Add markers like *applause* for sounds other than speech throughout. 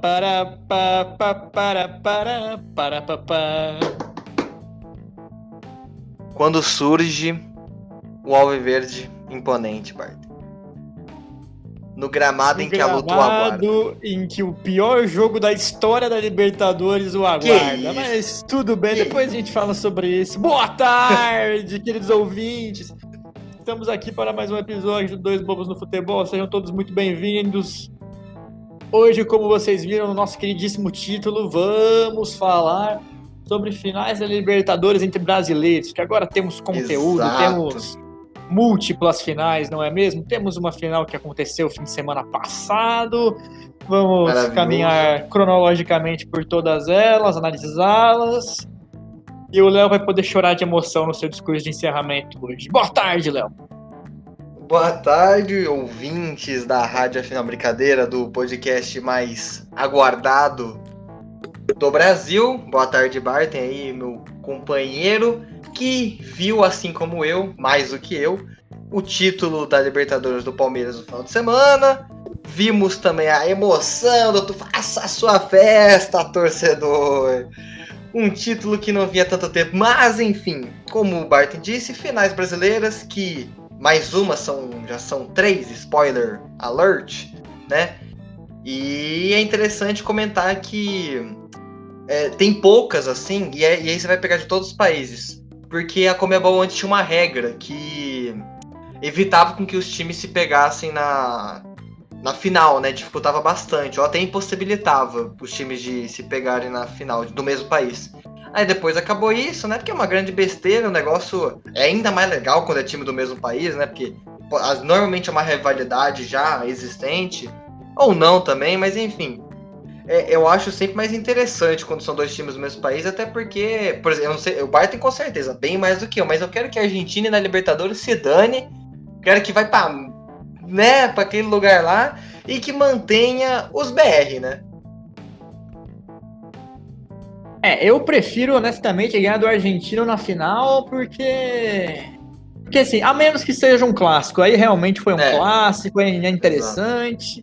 para para para para para para Quando surge o Alviverde imponente, Bart. No gramado No em que a luta o aguarda. em que o pior jogo da história da Libertadores o aguarda. isso? Mas tudo bem, Que depois a gente fala sobre isso. Boa tarde, queridos ouvintes. Estamos aqui para mais um episódio do Dois Bobos no Futebol. Sejam todos muito bem-vindos. Hoje, como vocês viram no nosso queridíssimo título, vamos falar sobre finais da Libertadores entre brasileiros, que agora temos conteúdo, Exato. temos múltiplas finais, não é mesmo? Temos uma final que aconteceu fim de semana passado. Vamos caminhar cronologicamente por todas elas, analisá-las. E o Léo vai poder chorar de emoção no seu discurso de encerramento hoje. Boa tarde, Léo. Boa tarde, ouvintes da Rádio Afinal Brincadeira, do podcast mais aguardado do Brasil. Boa tarde, Bart, tem aí meu companheiro que viu, assim como eu, mais do que eu, o título da Libertadores do Palmeiras no final de semana. Vimos também a emoção do tu faça a sua festa, torcedor. Um título que não há tanto tempo, mas enfim, como o Barton disse, finais brasileiras que mais uma são já são três spoiler alert, né? E é interessante comentar que é, tem poucas assim e, é- e aí você vai pegar de todos os países, porque a Comebol antes tinha uma regra que evitava com que os times se pegassem na na final, né? Dificultava bastante, ou até impossibilitava os times de se pegarem na final do mesmo país. Aí depois acabou isso, né? Porque é uma grande besteira, o negócio é ainda mais legal quando é time do mesmo país, né? Porque normalmente é uma rivalidade já existente, ou não também, mas enfim. É, eu acho sempre mais interessante quando são dois times do mesmo país, até porque, por exemplo, eu não sei, o Bar tem com certeza bem mais do que eu, mas eu quero que a Argentina na Libertadores se dane, quero que vai pra, né, pra aquele lugar lá e que mantenha os BR, né? É, eu prefiro, honestamente, ganhar do Argentino na final, porque. Porque assim, a menos que seja um clássico, aí realmente foi um É. clássico, é interessante.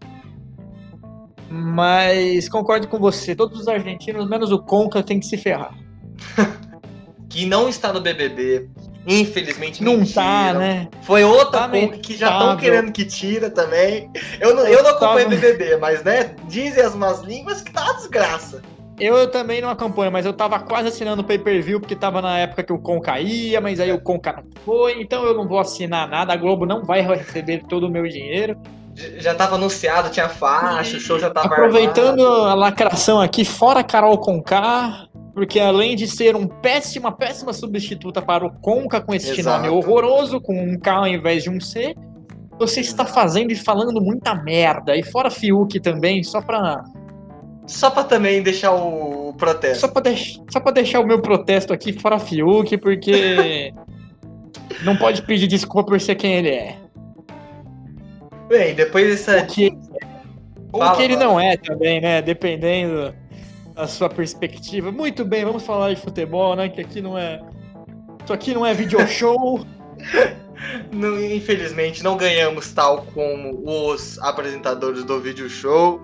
Mas concordo com você, todos os argentinos, menos o Conca, tem que se ferrar. *laughs* Que não está no BBB, infelizmente Não mentiram. tá, né? Foi outra Tá conta que já estão querendo que tira também. Eu não, eu não acompanho Tava- BBB, mas né, dizem as más línguas que tá uma desgraça. Eu também não acompanho, mas eu tava quase assinando o pay-per-view, porque tava na época que o Conca ia, mas aí o não foi, então eu não vou assinar nada, a Globo não vai receber todo o meu dinheiro. Já tava anunciado, tinha faixa, o show já tava Aproveitando armado. a lacração aqui, fora Carol Conká, porque além de ser um péssima, péssima substituta para o Conca com esse Exato. nome horroroso, com um K ao invés de um C, você está fazendo e falando muita merda. E fora Fiuk também, só pra, Só pra também deixar o protesto. só pra, deix, só pra deixar o meu protesto aqui, fora Fiuk, porque *laughs* não pode pedir desculpa por ser quem ele é. Bem, depois dessa. O que, ou Fala, que ele fala. não é também, né? Dependendo da sua perspectiva. Muito bem, vamos falar de futebol, né? Que aqui não é. Isso aqui não é video *laughs* show. não- infelizmente não ganhamos tal como os apresentadores do vídeo show.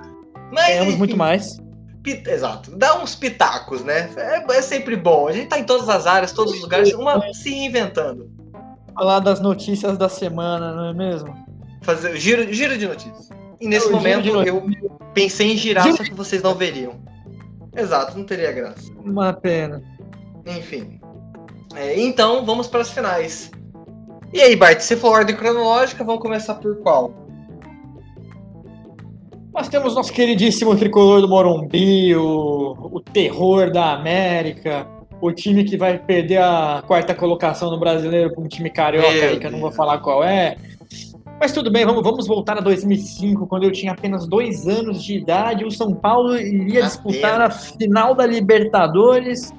Mas, Ganhamos enfim, muito mais. Pi- Exato. Dá uns pitacos, né? É, é sempre bom. A gente tá em todas as áreas, todos os lugares, uma se reinventando. Falar das notícias da semana, não é mesmo? Fazer giro, giro de notícias. E nesse É, o giro momento eu pensei em girar, Giro- só que vocês não veriam. Exato, não teria graça. Uma pena. Enfim. É, então, vamos para as finais. E aí, Bart, se for ordem cronológica, vamos começar por qual? Nós temos nosso queridíssimo tricolor do Morumbi, o, o terror da América, o time que vai perder a quarta colocação no brasileiro com um time carioca aí, que eu não vou falar qual é. Mas tudo bem, vamos, vamos voltar a 2005, quando eu tinha apenas dois anos de idade. O São Paulo iria disputar a final da Libertadores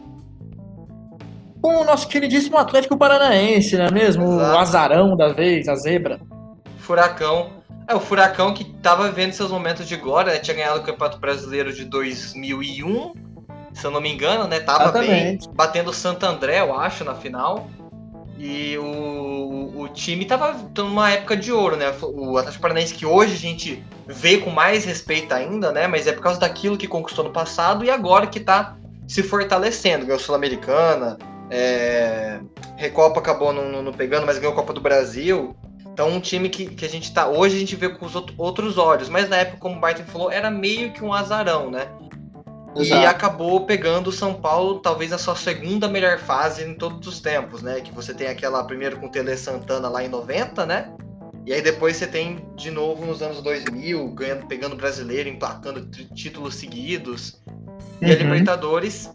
com o nosso queridíssimo Atlético Paranaense, não é mesmo? O Exato. azarão da vez, a zebra. Furacão. É, o Furacão que tava vendo seus momentos de glória, né? Tinha ganhado o Campeonato Brasileiro de 2001, se eu não me engano, né? Tava bem, Exatamente. batendo o Santo André, eu acho, na final. E o, o time tava numa época de ouro, né? O Atlético Paranaense que hoje a gente vê com mais respeito ainda, né? Mas é por causa daquilo que conquistou no passado e agora que tá se fortalecendo. Ganhou Sul-Americana, é... Recopa acabou não, não, pegando, mas ganhou a Copa do Brasil. Então um time que, que a gente tá. Hoje a gente vê com os outros olhos, mas na época, como o Barton falou, era meio que um azarão, né? Exato. E acabou pegando o São Paulo, talvez a sua segunda melhor fase em todos os tempos, né? Que você tem aquela primeiro com o Tele Santana lá em 90, né? E aí depois você tem de novo nos anos 2000, ganhando, pegando brasileiro, empatando títulos seguidos. E a uhum. Libertadores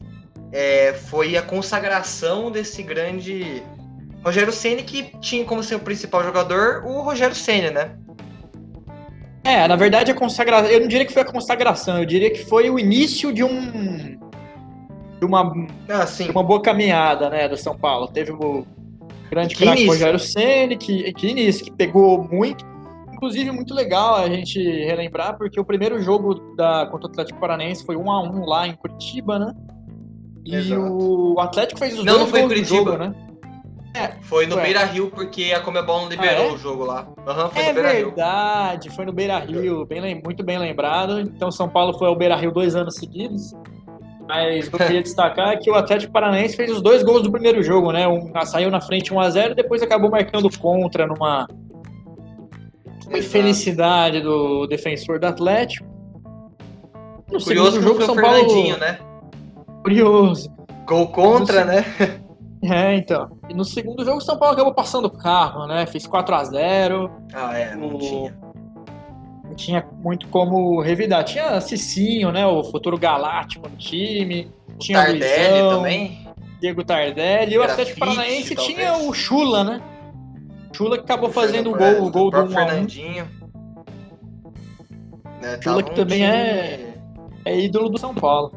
é, foi a consagração desse grande Rogério Ceni que tinha como seu principal jogador o Rogério Ceni, né? É, na verdade a consagração, eu não diria que foi a consagração, eu diria que foi o início de um de uma, ah, uma boa caminhada, né, do São Paulo. Teve o grande craque Rogério Ceni que que início, que pegou muito, inclusive muito legal a gente relembrar porque o primeiro jogo da contra o Atlético Paranaense foi um a um lá em Curitiba, né? E Exato. o Atlético fez os não, dois não foi gols Curitiba. jogo, né? É, foi no Beira Rio porque a Comebol não liberou ah, é? o jogo lá. Uhum, foi é no Beira -Rio. verdade, foi no Beira Rio, bem, muito bem lembrado. Então São Paulo foi ao Beira Rio dois anos seguidos. Mas o que eu queria *laughs* destacar é que o Atlético Paranaense fez os dois gols do primeiro jogo, né? Um, saiu na frente 1x0 e depois acabou marcando contra numa uma infelicidade do defensor do Atlético. No Curioso jogo, São Paulo... né? Curioso. Gol contra, no... né? É, então. E no segundo jogo, o São Paulo acabou passando o carro, né? Fez 4 a 0 Ah, é, não o... tinha. Não tinha muito como revidar. Tinha Cicinho, né? O futuro galáctico no time. O tinha Tardelli Luizão, também. Diego Tardelli. E o Atlético Paranaense talvez. tinha o Chula, né? Chula que acabou fazendo o gol, o gol do 1 Fernandinho. Né, Chula que também time... é, é ídolo do São Paulo.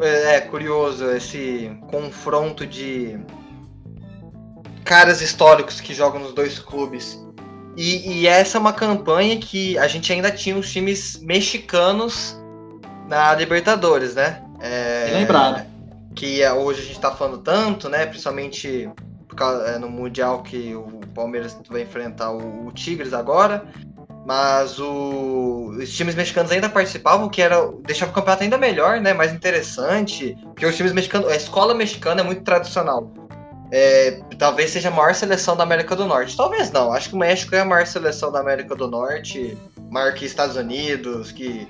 É, é curioso esse confronto de caras históricos que jogam nos dois clubes. E, e, essa é uma campanha que a gente ainda tinha os times mexicanos na Libertadores, né? É, lembrado. Que é, hoje a gente tá falando tanto, né? Principalmente é, no Mundial que o Palmeiras vai enfrentar o, o Tigres agora mas o, os times mexicanos ainda participavam, que era deixava o campeonato ainda melhor, né, mais interessante, porque os times mexicanos, a escola mexicana é muito tradicional. É, talvez seja a maior seleção da América do Norte. Talvez não. Acho que o México é a maior seleção da América do Norte, maior que Estados Unidos, que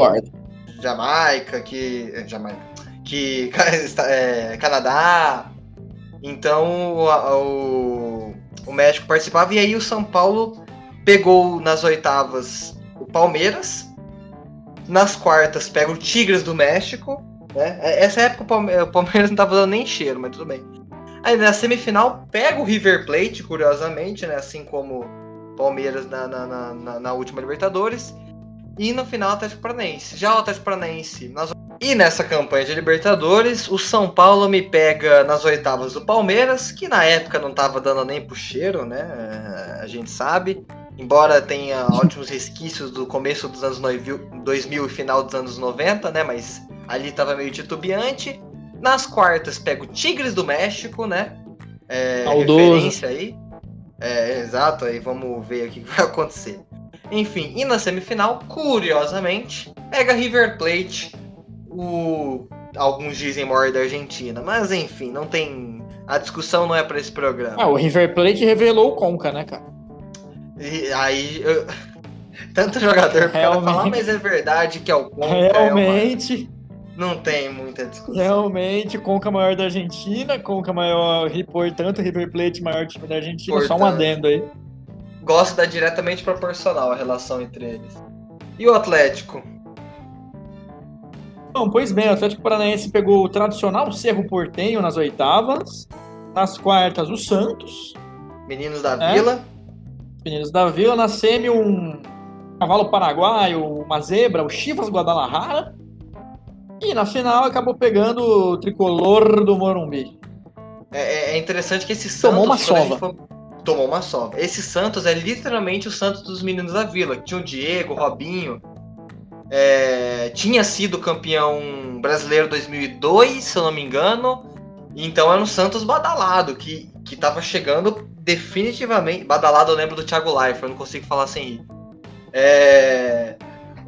Jamaica, que é, Jamaica, que *laughs* é, Canadá. Então o, o, o México participava e aí o São Paulo pegou nas oitavas o Palmeiras, nas quartas pega o Tigres do México, né? É, essa época o Palmeiras *laughs* não tava dando nem cheiro, mas tudo bem. Aí na semifinal pega o River Plate, curiosamente, né? Assim como Palmeiras na, na, na, na última Libertadores. E no final o Atlético Paranaense. Já o Atlético Paranaense nas... E nessa campanha de Libertadores, o São Paulo me pega nas oitavas do Palmeiras, que na época não tava dando nem pro cheiro, né? A gente sabe embora tenha ótimos resquícios do começo dos anos 2000 e final dos anos 90, né? Mas ali tava meio titubeante. Nas quartas pega o Tigres do México, né? É, referência aí. É, exato, aí vamos ver o que vai *laughs* acontecer. Enfim, e na semifinal, curiosamente, pega River Plate, o alguns dizem maior da Argentina, mas enfim, não tem a discussão não é para esse programa. Ah, o River Plate revelou o Conca, né, cara? E aí, eu... tanto jogador para falar, mas é verdade que é o Conca. Realmente. É uma... Não tem muita discussão. Realmente, Conca maior da Argentina, Conca maior, tanto River Plate maior time da Argentina, Portanto, só um adendo aí. Gosto da diretamente proporcional a relação entre eles. E o Atlético? Bom, pois bem, o Atlético Paranaense pegou o tradicional Cerro Portenho nas oitavas, nas quartas o Santos. Meninos da é. Vila meninos da Vila. Na semi, um cavalo paraguaio, uma zebra, o Chivas Guadalajara. E na final acabou pegando o tricolor do Morumbi. É, é, é interessante que esse Santos. Tomou uma sova. For... Tomou uma sova. Esse Santos é literalmente o Santos dos meninos da Vila. Tinha o Diego, o Robinho. É... tinha sido campeão brasileiro 2002, se eu não me engano. Então era um Santos badalado, que que tava chegando definitivamente. Badalado eu lembro do Thiago Leifert, eu não consigo falar sem rir. É...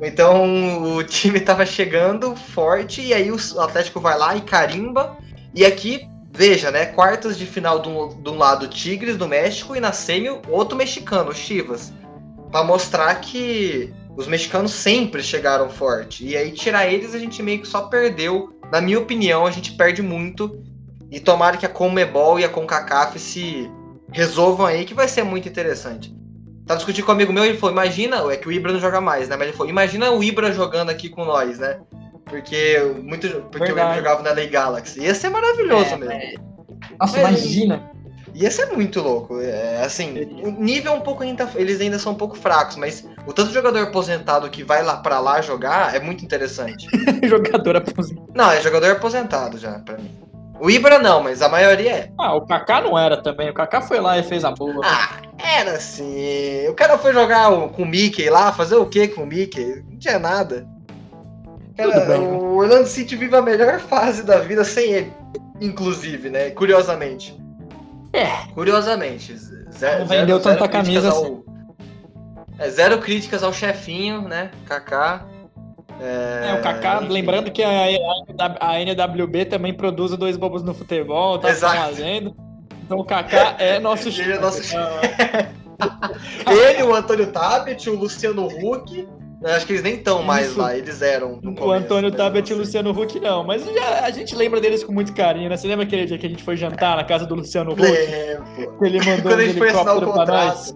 Então o *laughs* time tava chegando forte e aí o Atlético vai lá e carimba. E aqui, veja, né? Quartas de final de um, de um lado Tigres do México e na semi outro mexicano, Chivas. para mostrar que os mexicanos sempre chegaram forte. E aí tirar eles a gente meio que só perdeu. Na minha opinião, a gente perde muito. E tomara que a Comebol e a CONCACAF se resolvam aí, que vai ser muito interessante. Tava discutindo com um amigo meu e ele falou: Imagina, é que o Ibra não joga mais, né? Mas ele falou: Imagina o Ibra jogando aqui com nós, né? Porque, muito, porque o Ibra jogava na Lei Galaxy. Ia ser maravilhoso é, mesmo. É... Nossa, mas, imagina. Ia ser muito louco. É, assim, o nível um pouco ainda. Eles ainda são um pouco fracos, mas o tanto de jogador aposentado que vai lá para lá jogar é muito interessante. *laughs* jogador aposentado. Não, é jogador aposentado já, pra mim. O Ibra não, mas a maioria é. Ah, o Kaká não era também. O Kaká foi lá e fez a boa. Ah, era sim. O cara foi jogar com o Mickey lá, fazer o que com o Mickey? Não tinha nada. Cara, bem, o Orlando City vive a melhor fase da vida sem ele, inclusive, né? Curiosamente. É. Curiosamente. Zero, não vendeu zero, tanta zero camisa. Ao... Assim. É, zero críticas ao chefinho, né? Kaká. É, é, o Kaká, enfim. lembrando que a, a, a, NWB também produz dois bobos no futebol, tá Exato. fazendo. Então o Kaká é nosso chefe. *laughs* Ele é nosso *laughs* Ele, o Antônio Tabet, o Luciano Huck. Acho que eles nem estão mais lá, eles eram. No o Antônio Tabet e o Luciano Huck não, mas já, a gente lembra deles com muito carinho, né? Você lembra aquele dia que a gente foi jantar na casa do Luciano Huck? Lembro. Que ele mandou Quando um helicóptero pra nós.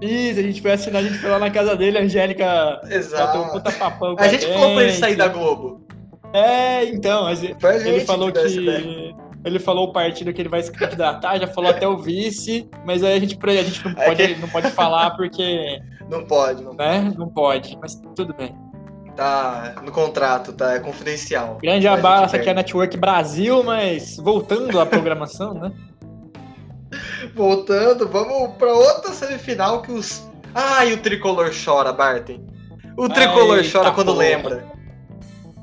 Isso, a gente foi assinar, a gente foi lá na casa dele, a Angélica Exato. um puta papão A gente falou pra ele sair da Globo. É, então, a gente, a ele falou que. Ele falou o partido que ele vai se candidatar, já falou até o vice, mas aí a gente, a gente não, é pode, é que... não pode falar porque. *laughs* Não pode, não né? pode. Não pode, mas tudo bem. Tá no contrato, tá? É confidencial. Grande abraço aqui é a Network Brasil, mas voltando à programação, né? Voltando, vamos para outra semifinal que os. Ai, o tricolor chora, Barton. O tricolor Ai, chora tá quando porra. lembra.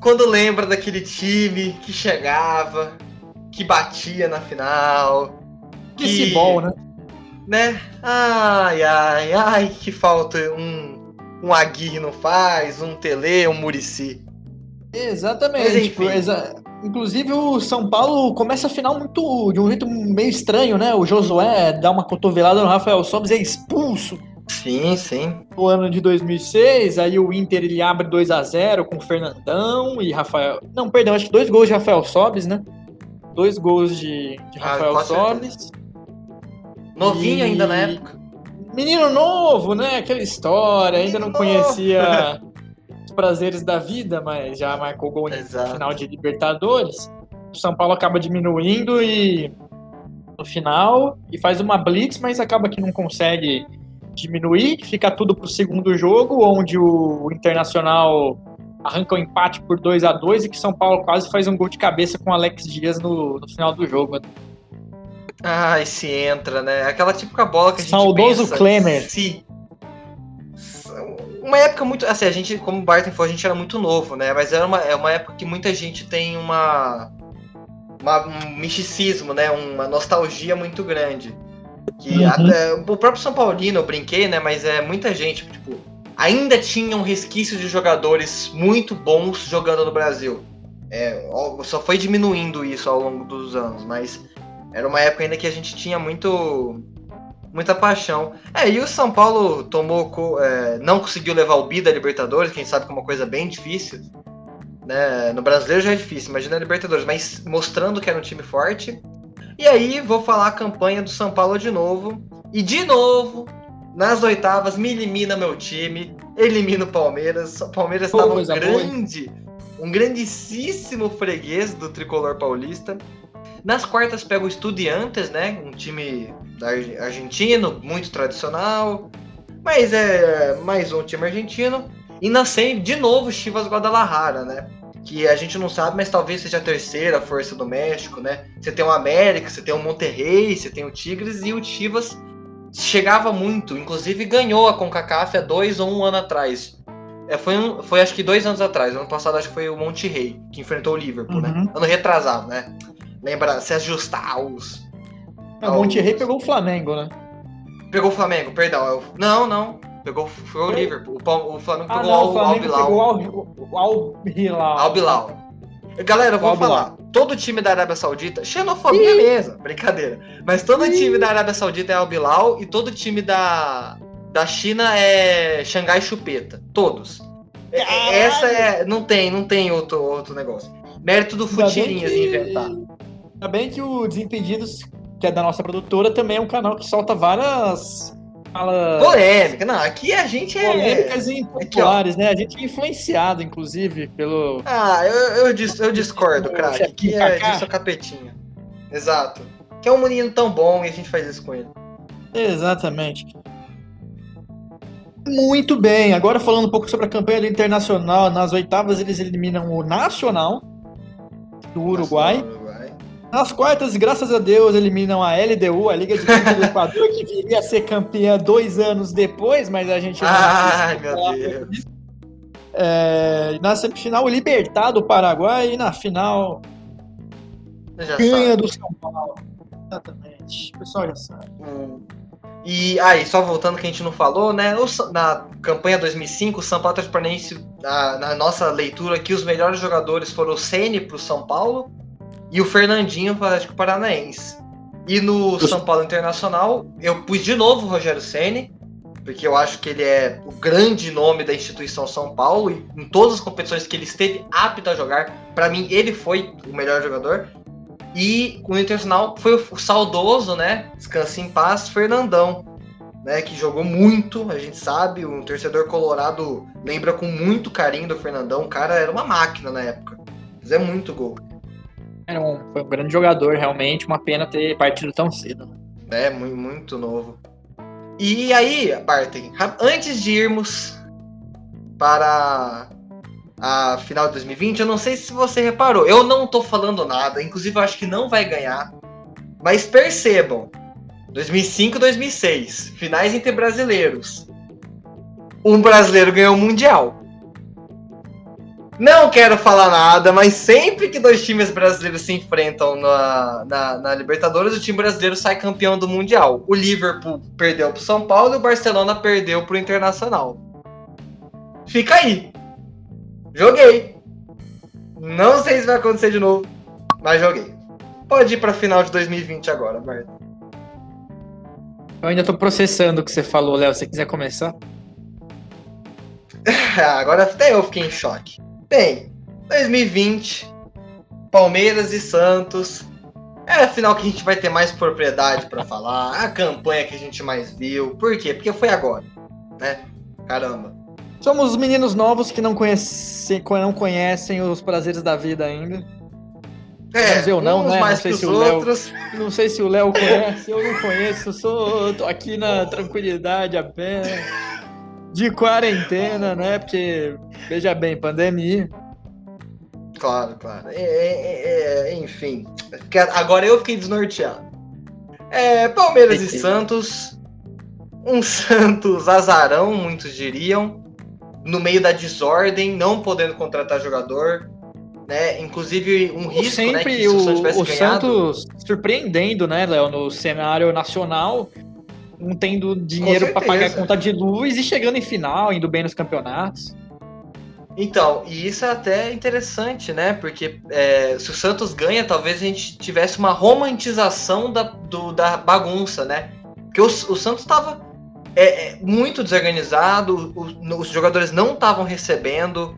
Quando lembra daquele time que chegava, que batia na final. Que, que bom, né? Né? Ai, ai, ai, que falta um, um Aguirre não faz, um Tele, um Murici. Exatamente. Mas, tipo, exa Inclusive o São Paulo começa a final muito de um jeito meio estranho, né? O Josué dá uma cotovelada no Rafael Sobis e é expulso. Sim, sim. No ano de 2006, aí o Inter ele abre 2 a 0 com o Fernandão e Rafael. Não, perdão, acho que dois gols de Rafael Sobis, né? Dois gols de, de ah, Rafael ah, Sobis. Novinho e... ainda na época. Menino novo, né? Aquela história, ainda não conhecia *laughs* prazeres da vida, mas já marcou gol no final de Libertadores. O São Paulo acaba diminuindo e no final e faz uma blitz, mas acaba que não consegue diminuir, fica tudo pro segundo jogo, onde o Internacional arranca o um empate por 2 a 2 e que São Paulo quase faz um gol de cabeça com o Alex Dias no, no final do jogo. Ah, e se entra, né? Aquela típica bola que a gente Saudoso pensa, Klemer. Se uma época muito. Assim, a gente, como o Barton falou, a gente era muito novo, né? Mas era uma, é uma época que muita gente tem uma, uma um misticismo, né? Uma nostalgia muito grande. Que uhum. até, o próprio São Paulino, eu brinquei, né? Mas é muita gente, tipo, ainda tinha um resquício de jogadores muito bons jogando no Brasil. É, só foi diminuindo isso ao longo dos anos, mas era uma época ainda que a gente tinha muito muita paixão. É, e o São Paulo tomou, é, não conseguiu levar o bi da Libertadores, quem sabe que é uma coisa bem difícil. Né? No brasileiro já é difícil, imagina a Libertadores, mas mostrando que era um time forte. E aí vou falar a campanha do São Paulo de novo. E de novo, nas oitavas, me elimina meu time, elimina o Palmeiras. O Palmeiras estava um grande, um grandíssimo freguês do tricolor paulista. Nas quartas pega o Estudiantes, né? Um time argentino, muito tradicional. Mas é mais um time argentino. E na semi, de novo, Chivas Guadalajara, né? Que a gente não sabe, mas talvez seja a terceira força do México, né? Você tem o América, você tem o Monterrey, você tem o Tigres e o Chivas chegava muito. Inclusive ganhou a CONCACAF há dois ou um ano atrás. É, foi, um, foi acho que dois anos atrás. Ano passado acho que foi o Monterrey que enfrentou o Liverpool, né? uhum. né? Ano retrasado, né? Lembra, se ajustar aos, É, o Monterrey pegou o Flamengo, né? Pegou o Flamengo, perdão. Eu... Não, não. Pegou foi o Liverpool. O, Flamengo ah, pegou não, o, o Flamengo Al-Bilal. pegou o Al-Hilal. Al-Bilal. Galera, eu vou falar. Todo time da Arábia Saudita, xenofobia mesmo, brincadeira. Mas todo Ih. time da Arábia Saudita é Al-Bilal e todo time da, da China é Xangai Chupeta. Todos. Caralho. Essa é. Não tem, não tem outro, outro negócio. Mérito do Futirinhas que... inventar. Ainda bem que o Desimpedidos, que é da nossa produtora, também é um canal que solta várias. Fala... Polêmica, não, aqui a gente é. Polêmicas impopulares, né? A gente é influenciado, inclusive, pelo. Ah, eu, eu, eu discordo, craque. Aqui é disso capetinha. Exato. Que é um menino tão bom e a gente faz isso com ele. Exatamente. Muito bem, agora falando um pouco sobre a campanha do Internacional, nas oitavas eles eliminam o Nacional do Uruguai. Nacional, Uruguai. Nas quartas, graças a Deus, eliminam a LDU, a Liga de Quinto do Equador, que viria a ser campeã dois anos depois, mas a gente Ai, meu Deus. É, na semifinal, o Libertar do Paraguai e na final ganha do São Paulo. Exatamente. O pessoal já sabe. Hum. E aí, só voltando que a gente não falou, né? Na campanha 2005, o São Paulo Transparente, na, na nossa leitura aqui, os melhores jogadores foram o Ceni para o São Paulo e o Fernandinho para o Atlético Paranaense. E no São Paulo Internacional, eu pus de novo o Rogério Ceni, porque eu acho que ele é o grande nome da instituição São Paulo e em todas as competições que ele esteve apto a jogar, para mim ele foi o melhor jogador. E o Internacional foi o saudoso, né? Descanse em paz, Fernandão, né? Que jogou muito, a gente sabe. Um torcedor colorado lembra com muito carinho do Fernandão. O cara era uma máquina na época. Fazia muito gol. Era um, foi um grande jogador, realmente. Uma pena ter partido tão cedo. É, muito, muito novo. E aí, Barton, antes de irmos para a final de 2020, eu não sei se você reparou, eu não tô falando nada, inclusive eu acho que não vai ganhar. Mas percebam, 2005 e 2006, finais entre brasileiros. Um brasileiro ganhou o Mundial. Não quero falar nada, mas sempre que dois times brasileiros se enfrentam na, na, na Libertadores, o time brasileiro sai campeão do Mundial. O Liverpool perdeu pro São Paulo e o Barcelona perdeu pro Internacional. Fica aí. Joguei. Não sei se vai acontecer de novo, mas joguei. Pode ir pra final de 2020 agora, Marta. Eu ainda tô processando o que você falou, Léo. Se você quiser começar. *laughs* agora até eu fiquei em choque. Bem, 2020, Palmeiras e Santos. É a final que a gente vai ter mais propriedade para falar, a campanha que a gente mais viu. Por quê? Porque foi agora, né? Caramba. Somos meninos novos que não, conhece, não conhecem os prazeres da vida ainda. É, eu não, né? não sei se o Léo. Não sei se o Léo conhece, eu não conheço, sou tô aqui na tranquilidade apenas. De quarentena, né? Porque, veja bem, pandemia. Claro, claro. É, é, é, enfim. Agora eu fiquei desnorteado. É, Palmeiras e Santos. Um Santos azarão, muitos diriam no meio da desordem, não podendo contratar jogador, né? Inclusive um risco, sempre né? Que o, o, o Santos surpreendendo, né, Léo, no cenário nacional, não tendo dinheiro para pagar a conta de luz e chegando em final, indo bem nos campeonatos. Então, e isso é até interessante, né? Porque é, se o Santos ganha, talvez a gente tivesse uma romantização da, do, da bagunça, né? Porque o, o Santos estava é, é muito desorganizado, os, os jogadores não estavam recebendo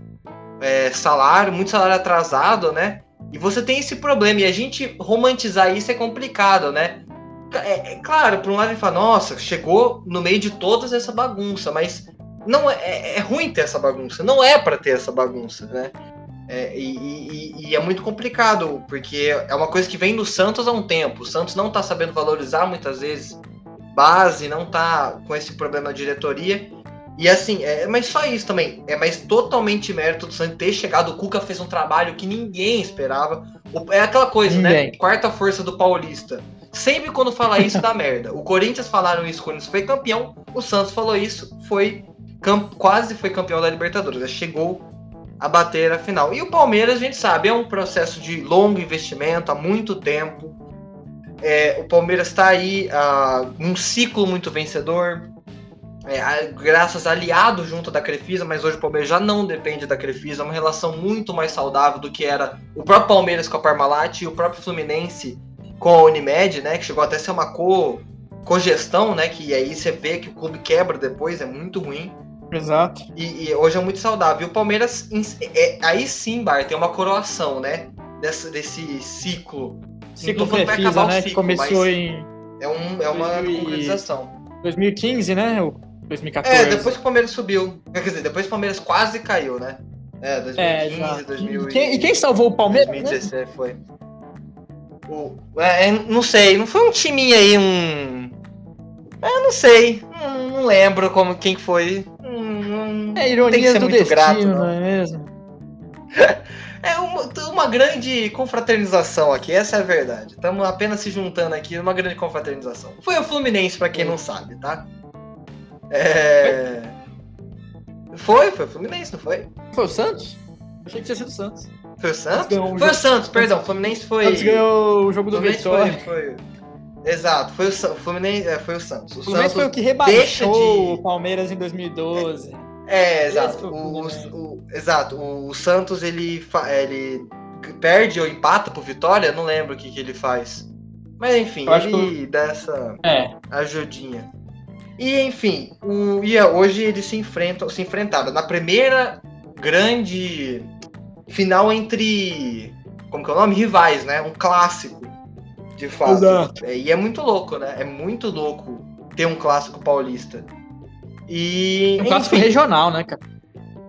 é, salário, muito salário atrasado, né? E você tem esse problema, e a gente romantizar isso é complicado, né? É, é claro, por um lado ele fala, nossa, chegou no meio de toda essa bagunça, mas não é, é, é ruim ter essa bagunça, não é para ter essa bagunça, né? É, e, e, e, é muito complicado, porque é uma coisa que vem do Santos há um tempo. O Santos não está sabendo valorizar muitas vezes base, não tá com esse problema na diretoria. E assim, é, mas só isso também. É mais totalmente mérito do Santos ter chegado. O Cuca fez um trabalho que ninguém esperava. É aquela coisa, né? ninguém. né? Quarta força do Paulista. Sempre quando fala isso dá merda. O Corinthians falaram isso quando foi campeão. O Santos falou isso, foi quase foi campeão da Libertadores. Chegou a bater a final. E o Palmeiras, a gente sabe, é um processo de longo investimento, há muito tempo. é, o Palmeiras está aí uh, num ciclo muito vencedor, é, graças aliado junto da Crefisa, mas hoje o Palmeiras já não depende da Crefisa, é uma relação muito mais saudável do que era o próprio Palmeiras com a Parmalat e o próprio Fluminense com a Unimed, né, que chegou até a ser uma co cogestão, né, que aí você vê que o clube quebra depois, é muito ruim. Exato. E, e hoje é muito saudável. E o Palmeiras, é, aí sim, Bar, tem uma coroação, né, desse, desse ciclo. Ciclo Crefisa, né, ciclo, que começou em... É, um, é uma concretização. 2015, né, 2014. É, depois que o Palmeiras subiu. Quer dizer, depois que o Palmeiras quase caiu, né? É, 2015, é, 2000 e quem, e quem salvou o Palmeiras? 2016 né? foi. O, é, é, não sei, não foi um time aí, um. É, não sei. Não, não lembro como quem foi. É ironia do destino, grato, não. não é mesmo? *laughs* É uma, uma, grande confraternização aqui, essa é a verdade. Estamos apenas se juntando aqui numa grande confraternização. Foi o Fluminense, para quem não sabe, tá? É... Foi, foi o Fluminense, não foi? Foi o Santos? Achei que tinha sido o Santos. Foi o Santos? Foi jogo... o Santos, perdão. O Fluminense foi. Santos ganhou o jogo do Vitória. Foi, foi... Exato, foi o, Fluminense, é, foi o Santos. O Fluminense foi o que rebaixou de... o Palmeiras em 2012. É, é exato. O, o, exato. O, Santos ele, ele perde ou empata pro Vitória, não lembro o que, que ele faz. Mas enfim, ele que... dá essa é. ajudinha. E enfim, o, e hoje eles se enfrentam, se enfrentaram na primeira grande final entre, como que é o nome, rivais, né? Um clássico, de fato. Exato. É, e é muito louco, né? É muito louco ter um clássico paulista. E um clássico regional, né, cara?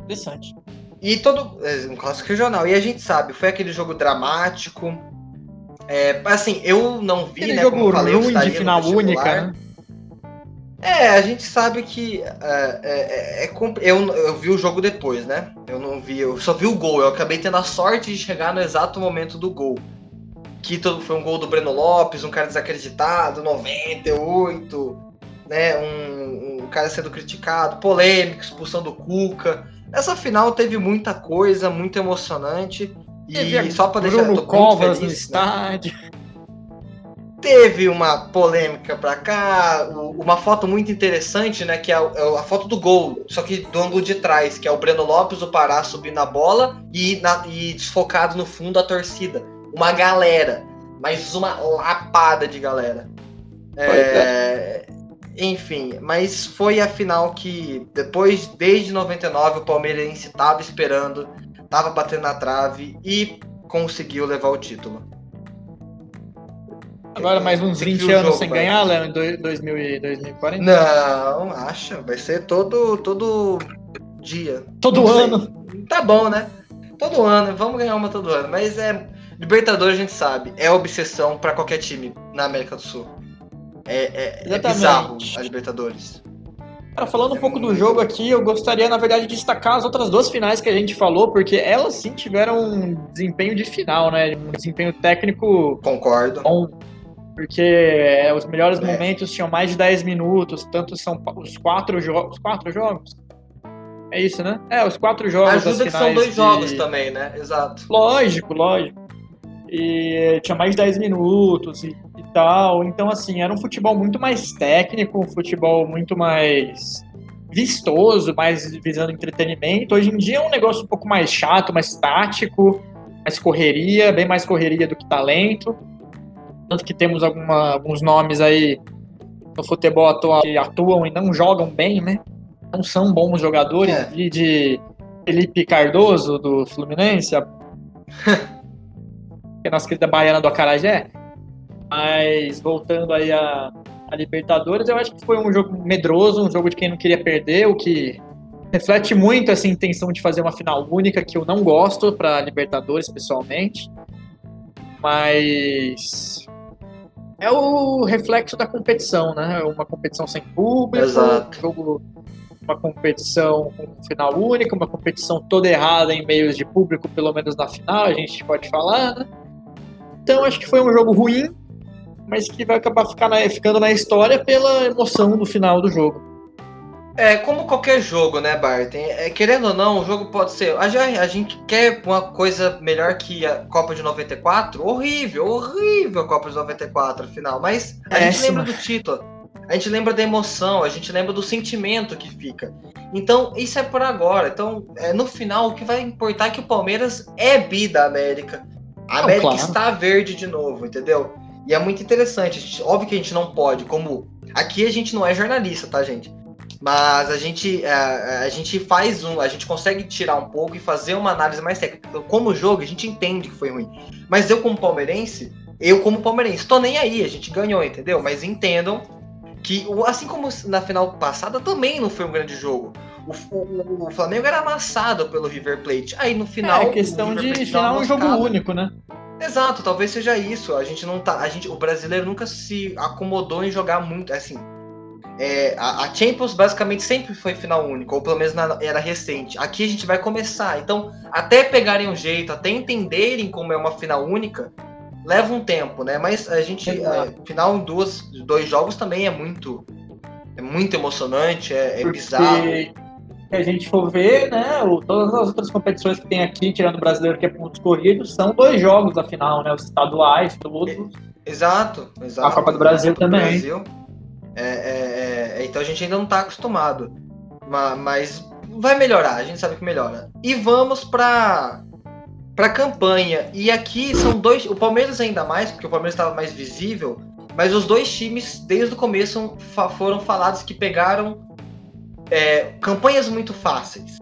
Interessante. E todo é, um clássico regional. E a gente sabe, foi aquele jogo dramático. É, assim, eu não vi, aquele né? Jogo como falei, ruim de final única, né? É, a gente sabe que é, é, é, eu, eu vi o jogo depois, né? Eu não vi, eu só vi o gol. Eu acabei tendo a sorte de chegar no exato momento do gol. Que foi um gol do Breno Lopes, um cara desacreditado, 98, né? Um, um cara sendo criticado, polêmico, expulsão do Cuca. Essa final teve muita coisa, muito emocionante. E só para deixar Bruno Covas feliz, no né? estádio teve uma polêmica pra cá, uma foto muito interessante, né? Que é a, é a, foto do gol, só que do ângulo de trás, que é o Breno Lopes, o Pará subindo a bola e, na, e desfocado no fundo a torcida. Uma galera, mas uma lapada de galera. É, enfim, mas foi a final que depois, desde 99, o Palmeirense estava esperando, estava batendo na trave e conseguiu levar o título. Agora mais uns 20 anos jogo, sem vai. ganhar, Léo, em 2040? Não, acha. Vai ser todo, todo dia. Todo ano? Tá bom, né? Todo ano. Vamos ganhar uma todo ano. Mas é. Libertadores a gente sabe. É obsessão para qualquer time na América do Sul. É, é, é bizarro a Libertadores. Cara, falando é um pouco do jogo aqui, eu gostaria, na verdade, de destacar as outras duas finais que a gente falou, porque elas sim tiveram um desempenho de final, né? Um desempenho técnico. Concordo. Bom porque é, os melhores é. momentos tinham mais de 10 minutos, tanto são os quatro jogos. Quatro jogos? É isso, né? É, os quatro jogos. Ajuda que são dois de... jogos também, né? Exato. Lógico, lógico. E tinha mais de 10 minutos e tal. Então, assim, era um futebol muito mais técnico, um futebol muito mais vistoso, mais visando entretenimento. Hoje em dia é um negócio um pouco mais chato, mais tático, mais correria, bem mais correria do que talento. Tanto que temos alguma, alguns nomes aí no futebol atual que atuam e não jogam bem, né? Não são bons jogadores. É. E de Felipe Cardoso, do Fluminense, a... que *laughs* é nossa querida baiana do Acarajé. Mas voltando aí a, a Libertadores, eu acho que foi um jogo medroso, um jogo de quem não queria perder, o que reflete muito essa intenção de fazer uma final única, que eu não gosto para Libertadores, pessoalmente. Mas é o reflexo da competição, né? Uma competição sem público, Exato. Um jogo, uma competição com final único, uma competição toda errada em meios de público, pelo menos na final, a gente pode falar, né? Então acho que foi um jogo ruim, mas que vai acabar na, ficando na história pela emoção do final do jogo. É, como qualquer jogo, né, Barton? É, querendo ou não, o jogo pode ser. A, a, gente quer uma coisa melhor que a Copa de 94? Horrível, horrível a Copa de 94, afinal. Mas a gente lembra do título. A gente lembra da emoção, a gente lembra do sentimento que fica. Então, isso é por agora. Então, é, no final, o que vai importar é que o Palmeiras é bi da América. A América claro. está verde de novo, entendeu? E é muito interessante. Gente, óbvio que a gente não pode, como. Aqui a gente não é jornalista, tá, gente? Mas a gente, a, é, a gente faz um. A gente consegue tirar um pouco e fazer uma análise mais técnica. Como jogo, a gente entende que foi ruim. Mas eu, como palmeirense, eu, como palmeirense, tô nem aí, a gente ganhou, entendeu? Mas entendam que, assim como na final passada, também não foi um grande jogo. O, o, o Flamengo era amassado pelo River Plate. Aí no final. É questão de final um jogo único, né? Exato, talvez seja isso. A gente não tá. A gente, o brasileiro nunca se acomodou em jogar muito. Assim, é, a, a, Champions basicamente sempre foi final único, ou pelo menos na, era recente. Aqui a gente vai começar. Então, até pegarem um jeito, até entenderem como é uma final única, leva um tempo, né? Mas a gente, é, final em duas, dois jogos também é muito, é muito emocionante, é, é bizarro. Se a gente for ver, né, o, todas as outras competições que tem aqui, tirando o brasileiro que é pontos corridos, são dois jogos a final, né? Os estaduais, todos. Exato, exato. A Copa do Brasil também. Brasil. É, é, é, então a gente ainda não está acostumado. Mas, mas vai melhorar, a gente sabe que melhora. E vamos para para campanha. E aqui são dois. O Palmeiras ainda mais, porque o Palmeiras estava mais visível. Mas os dois times, desde o começo, foram falados que pegaram é, campanhas muito fáceis.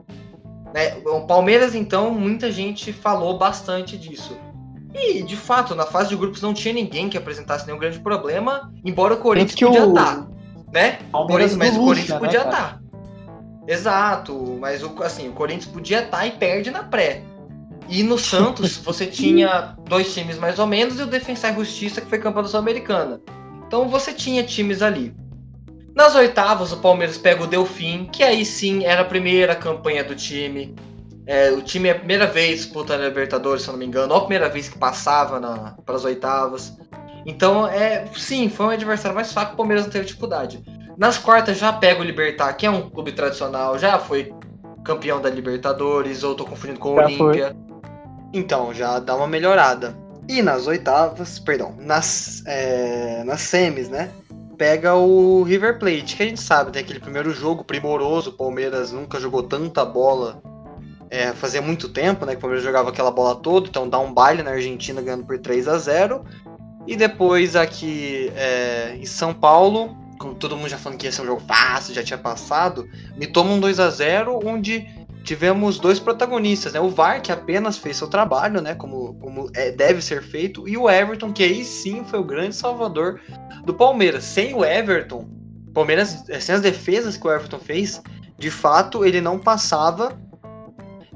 Né? O Palmeiras, então, muita gente falou bastante disso. E, de fato, na fase de grupos não tinha ninguém que apresentasse nenhum grande problema, embora o Corinthians podia o... estar. Tá, né? Palmeiras mas o Corinthians podia estar. Né, tá. Exato, mas o, assim, o Corinthians podia estar tá e perde na pré. E no *laughs* Santos, você tinha dois times mais ou menos e o Defensa e Justiça, que foi campeão da Sul-Americana. Então você tinha times ali. Nas oitavas, o Palmeiras pega o Delfim, que aí sim era a primeira campanha do time. É, o time é a primeira vez disputando a Libertadores, se eu não me engano, ou a primeira vez que passava para as oitavas. Então, é, sim, foi um adversário mais fraco, o Palmeiras não teve dificuldade. Nas quartas já pega o Libertar, que é um clube tradicional, já foi campeão da Libertadores, ou tô confundindo com o Olímpia. Então, já dá uma melhorada. E nas oitavas, perdão, nas, é, nas semis, né? Pega o River Plate, que a gente sabe, tem aquele primeiro jogo primoroso, o Palmeiras nunca jogou tanta bola é, fazia muito tempo, né? Que o Palmeiras jogava aquela bola toda, então dá um baile na Argentina ganhando por 3 a 0 E depois aqui é, em São Paulo, com todo mundo já falando que ia ser um jogo fácil, já tinha passado, me toma um 2 a 0 onde tivemos dois protagonistas, né? O VAR, que apenas fez seu trabalho, né? Como, como é, deve ser feito, e o Everton, que aí sim foi o grande salvador do Palmeiras. Sem o Everton, Palmeiras, é, sem as defesas que o Everton fez, de fato ele não passava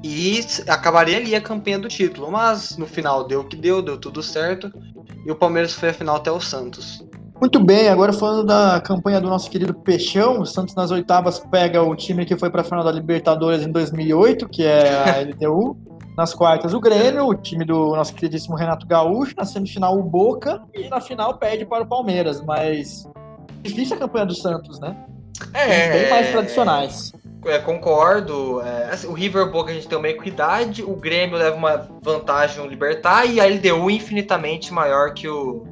e acabaria ali a campanha do título. Mas no final deu o que deu, deu tudo certo, e o Palmeiras foi a final até o Santos. Muito bem, agora falando da campanha do nosso querido Peixão, o Santos nas oitavas pega o time que foi para a final da Libertadores em 2008, que é a *laughs* LDU. Nas quartas, o Grêmio, o time do nosso queridíssimo Renato Gaúcho. Na semifinal, o Boca. E na final, perde para o Palmeiras. Mas difícil a campanha do Santos, né? É. Bem mais tradicionais. É, concordo. É, assim, o River Boca a gente tem uma equidade, o Grêmio leva uma vantagem no Libertar e a LDU infinitamente maior que o,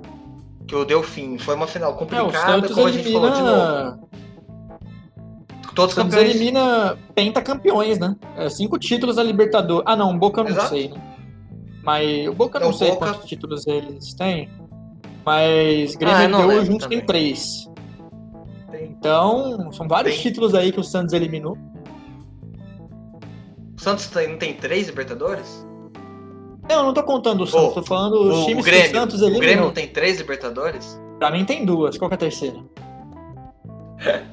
que o Delfim. Foi uma final complicada, é, como a gente falou de novo. Todos Santos campeões. elimina pentacampeões, né? É, cinco títulos da Libertadores. Ah, não, o Boca eu não Exato. sei, né? Mas o Boca eu não, não sei Boca... quantos títulos eles têm. Mas Grêmio ah, e LDU juntos tem três. Então, são vários tem. títulos aí que o Santos eliminou. O Santos não tem três Libertadores? Não, eu não tô contando o Santos, oh, tô falando os o, times o Grêmio, que o Santos eliminou. O Grêmio não tem três Libertadores? Pra mim tem duas, qual que é a terceira? *laughs*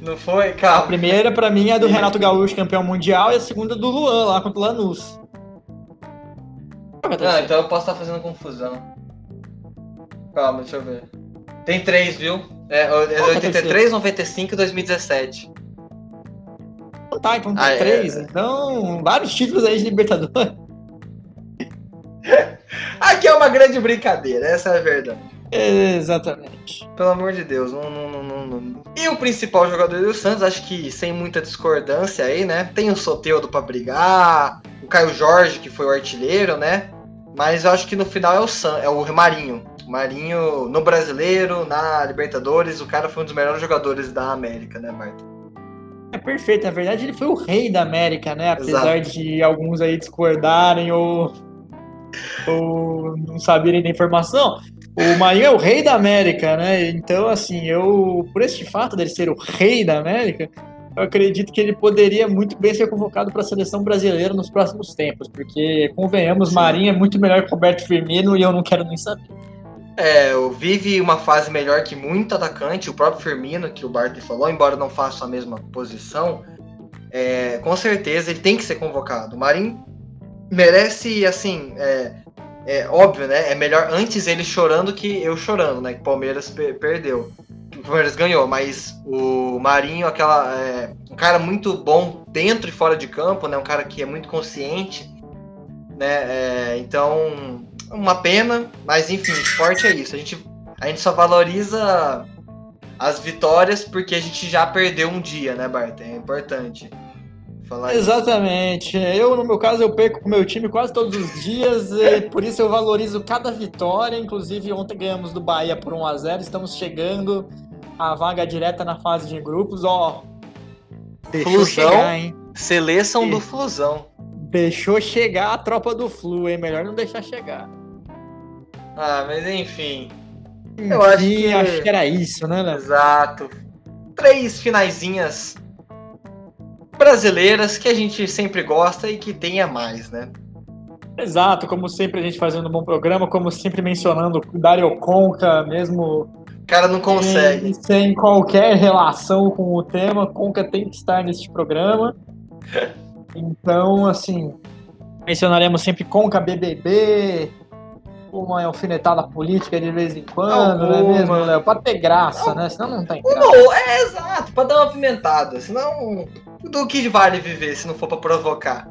não foi? Calma. A primeira pra mim é do Renato Gaúcho, campeão mundial, e a segunda do Luan, lá contra o Lanús. É ah, então eu posso estar fazendo confusão. Calma, deixa eu ver. Tem três, viu? É, é 83, 95 e 2017. Tá, então tem ah, é. três. É... Então, vários títulos aí de Libertadores. *laughs* Aqui é uma grande brincadeira, essa é a verdade. Exatamente. Pelo amor de Deus, não, não, não, não, E o principal jogador do Santos, acho que sem muita discordância aí, né? Tem o Soteudo pra brigar, o Caio Jorge, que foi o artilheiro, né? Mas eu acho que no final é o, San, é o Marinho. O Marinho, no brasileiro, na Libertadores, o cara foi um dos melhores jogadores da América, né, Marta? É perfeito, na verdade ele foi o rei da América, né? Apesar Exato. de alguns aí discordarem ou, ou não saberem da informação. O Marinho é o rei da América, né? Então, assim, eu, por este fato dele ser o rei da América, eu acredito que ele poderia muito bem ser convocado para a seleção brasileira nos próximos tempos, porque, convenhamos. Marinho é muito melhor que Roberto Firmino e eu não quero nem saber. É, o vive uma fase melhor que muito atacante, o próprio Firmino, que o Bartley falou, embora não faça a mesma posição, é, com certeza ele tem que ser convocado. O Marinho merece, assim, é, é óbvio, né? É melhor antes ele chorando que eu chorando, né? Que o Palmeiras perdeu. O Palmeiras ganhou, mas o Marinho, aquela. É, um cara muito bom dentro e fora de campo, né? Um cara que é muito consciente. Né? É, então, uma pena, mas enfim, esporte é isso. A gente, a gente só valoriza as vitórias porque a gente já perdeu um dia, né, Bart? É importante falar Exatamente. Isso. Eu, no meu caso, eu perco com o meu time quase todos os dias e por isso eu valorizo cada vitória. Inclusive, ontem ganhamos do Bahia por 1 a 0 Estamos chegando à vaga direta na fase de grupos. Ó, Flusão, chegar, hein? Seleção e... do Flusão. Deixou chegar a tropa do Flu, hein? Melhor não deixar chegar. Ah, mas enfim. enfim eu acho que... acho que era isso, né, Léo? Exato. Três finaizinhas brasileiras que a gente sempre gosta e que tenha mais, né? Exato, como sempre a gente fazendo um bom programa, como sempre mencionando o Dario Conca, mesmo. O cara não consegue. Sem, sem qualquer relação com o tema, Conca tem que estar neste programa. *laughs* Então, assim, mencionaremos sempre Conca BBB, uma alfinetada política de vez em quando, não é mesmo, Léo? Pra ter graça, não. né? Senão não tem graça. Não, é exato, pra dar uma pimentada. Senão, do que vale viver se não for pra provocar?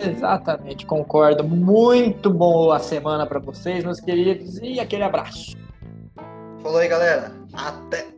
Exatamente, concordo. Muito boa a semana para vocês, meus queridos, e aquele abraço. Falou aí, galera. Até.